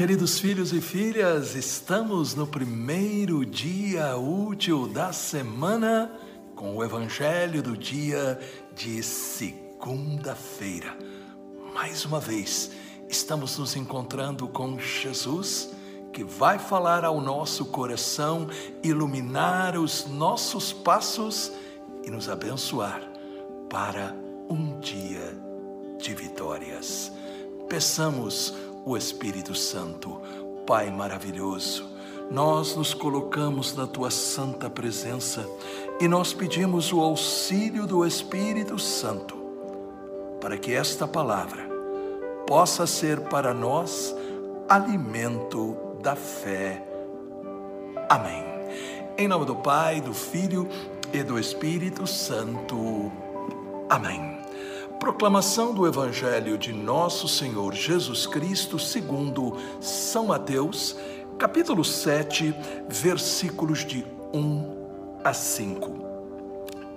queridos filhos e filhas, estamos no primeiro dia útil da semana com o Evangelho do dia de segunda-feira. Mais uma vez, estamos nos encontrando com Jesus que vai falar ao nosso coração, iluminar os nossos passos e nos abençoar para um dia de vitórias. Peçamos o Espírito Santo. Pai maravilhoso, nós nos colocamos na tua santa presença e nós pedimos o auxílio do Espírito Santo para que esta palavra possa ser para nós alimento da fé. Amém. Em nome do Pai, do Filho e do Espírito Santo. Amém. Proclamação do Evangelho de Nosso Senhor Jesus Cristo, segundo São Mateus, capítulo 7, versículos de 1 a 5.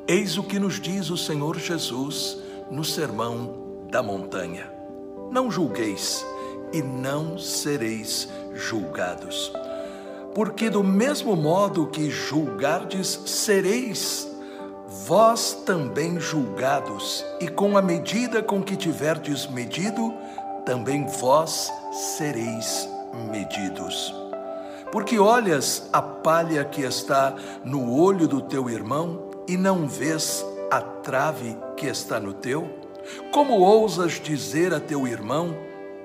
Eis o que nos diz o Senhor Jesus no Sermão da Montanha: Não julgueis e não sereis julgados. Porque do mesmo modo que julgardes, sereis vós também julgados, e com a medida com que tiverdes medido, também vós sereis medidos. Porque olhas a palha que está no olho do teu irmão e não vês a trave que está no teu? Como ousas dizer a teu irmão: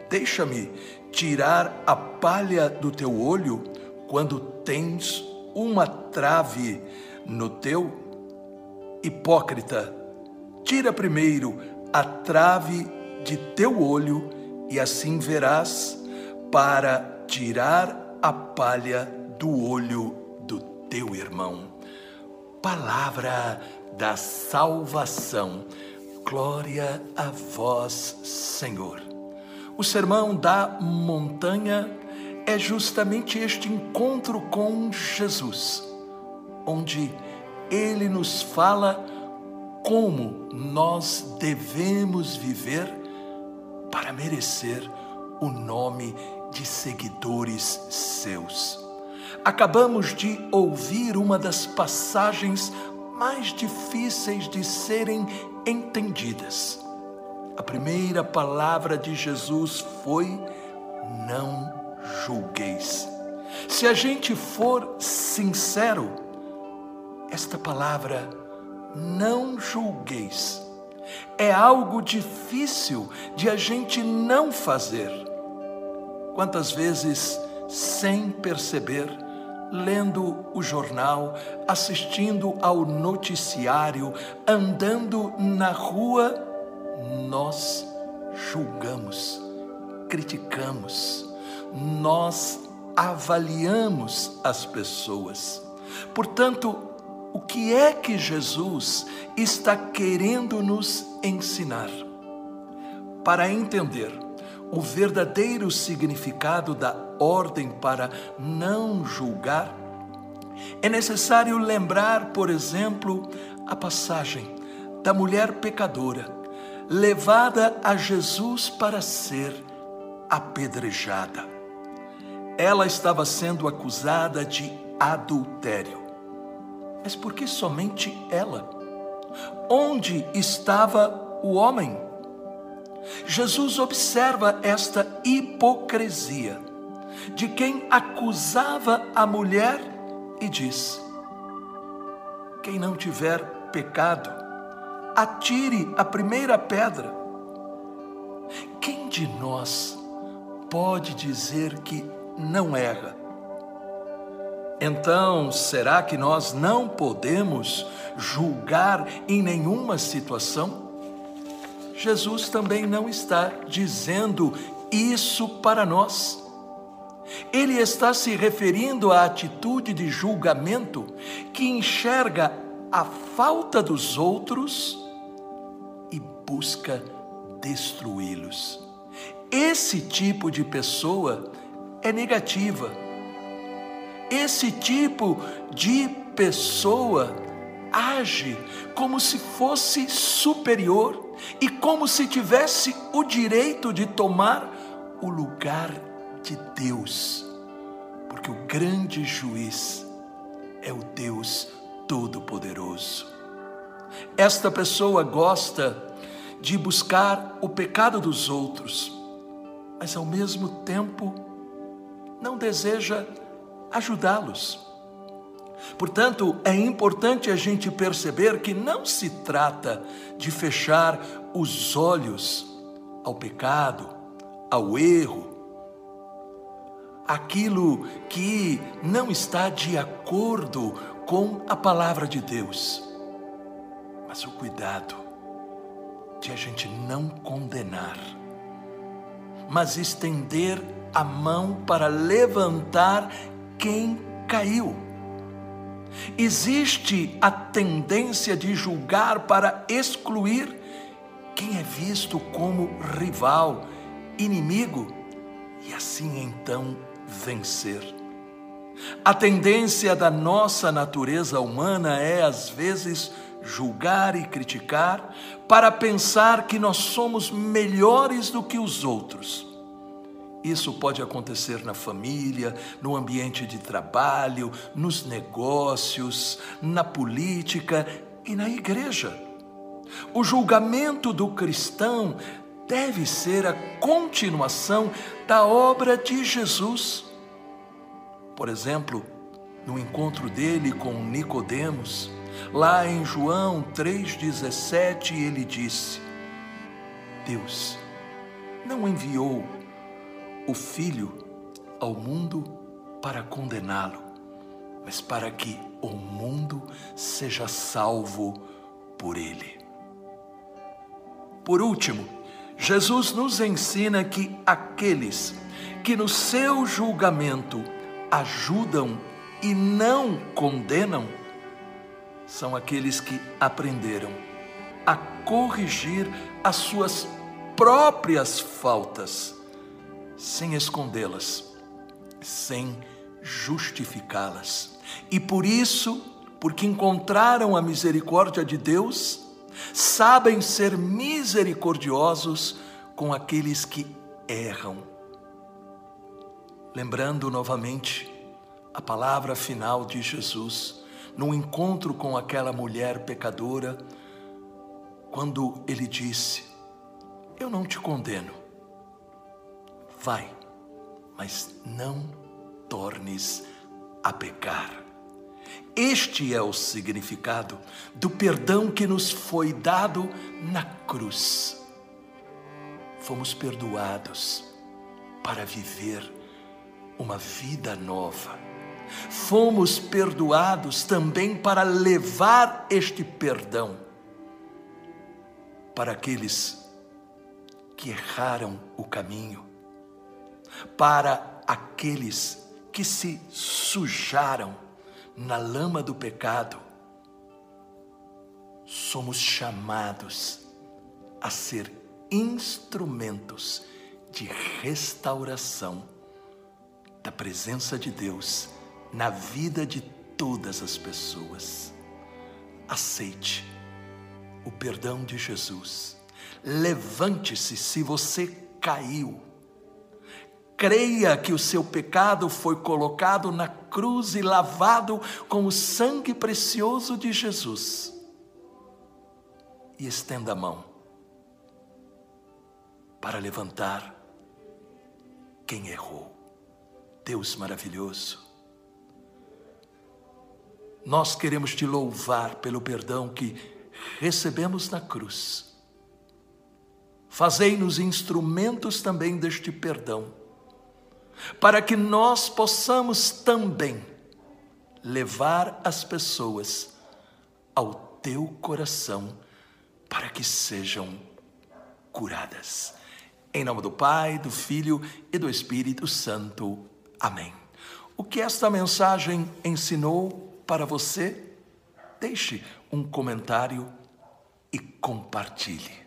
Deixa-me tirar a palha do teu olho, quando tens uma trave no teu? Hipócrita, tira primeiro a trave de teu olho e assim verás para tirar a palha do olho do teu irmão. Palavra da salvação. Glória a vós, Senhor. O sermão da montanha é justamente este encontro com Jesus, onde ele nos fala como nós devemos viver para merecer o nome de seguidores seus. Acabamos de ouvir uma das passagens mais difíceis de serem entendidas. A primeira palavra de Jesus foi: não julgueis. Se a gente for sincero, esta palavra, não julgueis, é algo difícil de a gente não fazer. Quantas vezes, sem perceber, lendo o jornal, assistindo ao noticiário, andando na rua, nós julgamos, criticamos, nós avaliamos as pessoas. Portanto, o que é que Jesus está querendo nos ensinar? Para entender o verdadeiro significado da ordem para não julgar, é necessário lembrar, por exemplo, a passagem da mulher pecadora, levada a Jesus para ser apedrejada. Ela estava sendo acusada de adultério. Mas por que somente ela? Onde estava o homem? Jesus observa esta hipocrisia de quem acusava a mulher e diz: Quem não tiver pecado, atire a primeira pedra. Quem de nós pode dizer que não erra? Então, será que nós não podemos julgar em nenhuma situação? Jesus também não está dizendo isso para nós. Ele está se referindo à atitude de julgamento que enxerga a falta dos outros e busca destruí-los. Esse tipo de pessoa é negativa esse tipo de pessoa age como se fosse superior e como se tivesse o direito de tomar o lugar de Deus, porque o grande juiz é o Deus Todo-Poderoso. Esta pessoa gosta de buscar o pecado dos outros, mas ao mesmo tempo não deseja ajudá-los. Portanto, é importante a gente perceber que não se trata de fechar os olhos ao pecado, ao erro, aquilo que não está de acordo com a palavra de Deus. Mas o cuidado de a gente não condenar, mas estender a mão para levantar quem caiu. Existe a tendência de julgar para excluir quem é visto como rival, inimigo, e assim então vencer. A tendência da nossa natureza humana é, às vezes, julgar e criticar para pensar que nós somos melhores do que os outros. Isso pode acontecer na família, no ambiente de trabalho, nos negócios, na política e na igreja. O julgamento do cristão deve ser a continuação da obra de Jesus. Por exemplo, no encontro dele com Nicodemos, lá em João 3:17, ele disse: Deus não enviou o filho ao mundo para condená-lo, mas para que o mundo seja salvo por ele. Por último, Jesus nos ensina que aqueles que no seu julgamento ajudam e não condenam são aqueles que aprenderam a corrigir as suas próprias faltas, sem escondê-las, sem justificá-las. E por isso, porque encontraram a misericórdia de Deus, sabem ser misericordiosos com aqueles que erram. Lembrando novamente a palavra final de Jesus, no encontro com aquela mulher pecadora, quando ele disse: Eu não te condeno, vai, mas não tornes a pecar. Este é o significado do perdão que nos foi dado na cruz. Fomos perdoados para viver uma vida nova. Fomos perdoados também para levar este perdão para aqueles que erraram o caminho, para aqueles que se sujaram na lama do pecado, somos chamados a ser instrumentos de restauração da presença de Deus na vida de todas as pessoas. Aceite o perdão de Jesus. Levante-se se você caiu creia que o seu pecado foi colocado na cruz e lavado com o sangue precioso de Jesus. E estenda a mão para levantar quem errou. Deus maravilhoso. Nós queremos te louvar pelo perdão que recebemos na cruz. Fazei-nos instrumentos também deste perdão para que nós possamos também levar as pessoas ao teu coração para que sejam curadas. Em nome do Pai, do Filho e do Espírito Santo. Amém. O que esta mensagem ensinou para você? Deixe um comentário e compartilhe.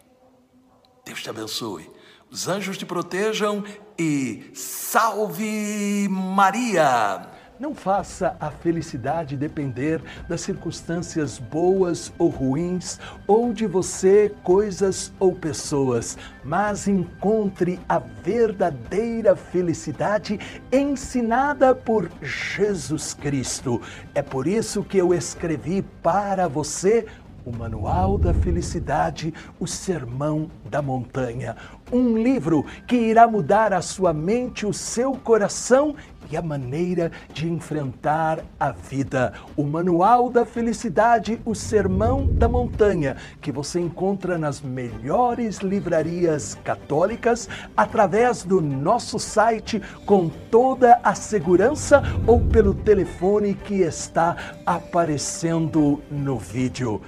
Deus te abençoe. Os anjos te protejam e salve Maria! Não faça a felicidade depender das circunstâncias boas ou ruins, ou de você, coisas ou pessoas, mas encontre a verdadeira felicidade ensinada por Jesus Cristo. É por isso que eu escrevi para você o Manual da Felicidade, o Sermão da Montanha. Um livro que irá mudar a sua mente, o seu coração e a maneira de enfrentar a vida. O Manual da Felicidade, o Sermão da Montanha, que você encontra nas melhores livrarias católicas, através do nosso site, com toda a segurança ou pelo telefone que está aparecendo no vídeo.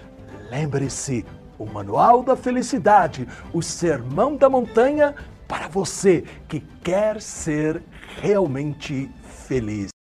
Lembre-se, o Manual da Felicidade, o Sermão da Montanha, para você que quer ser realmente feliz.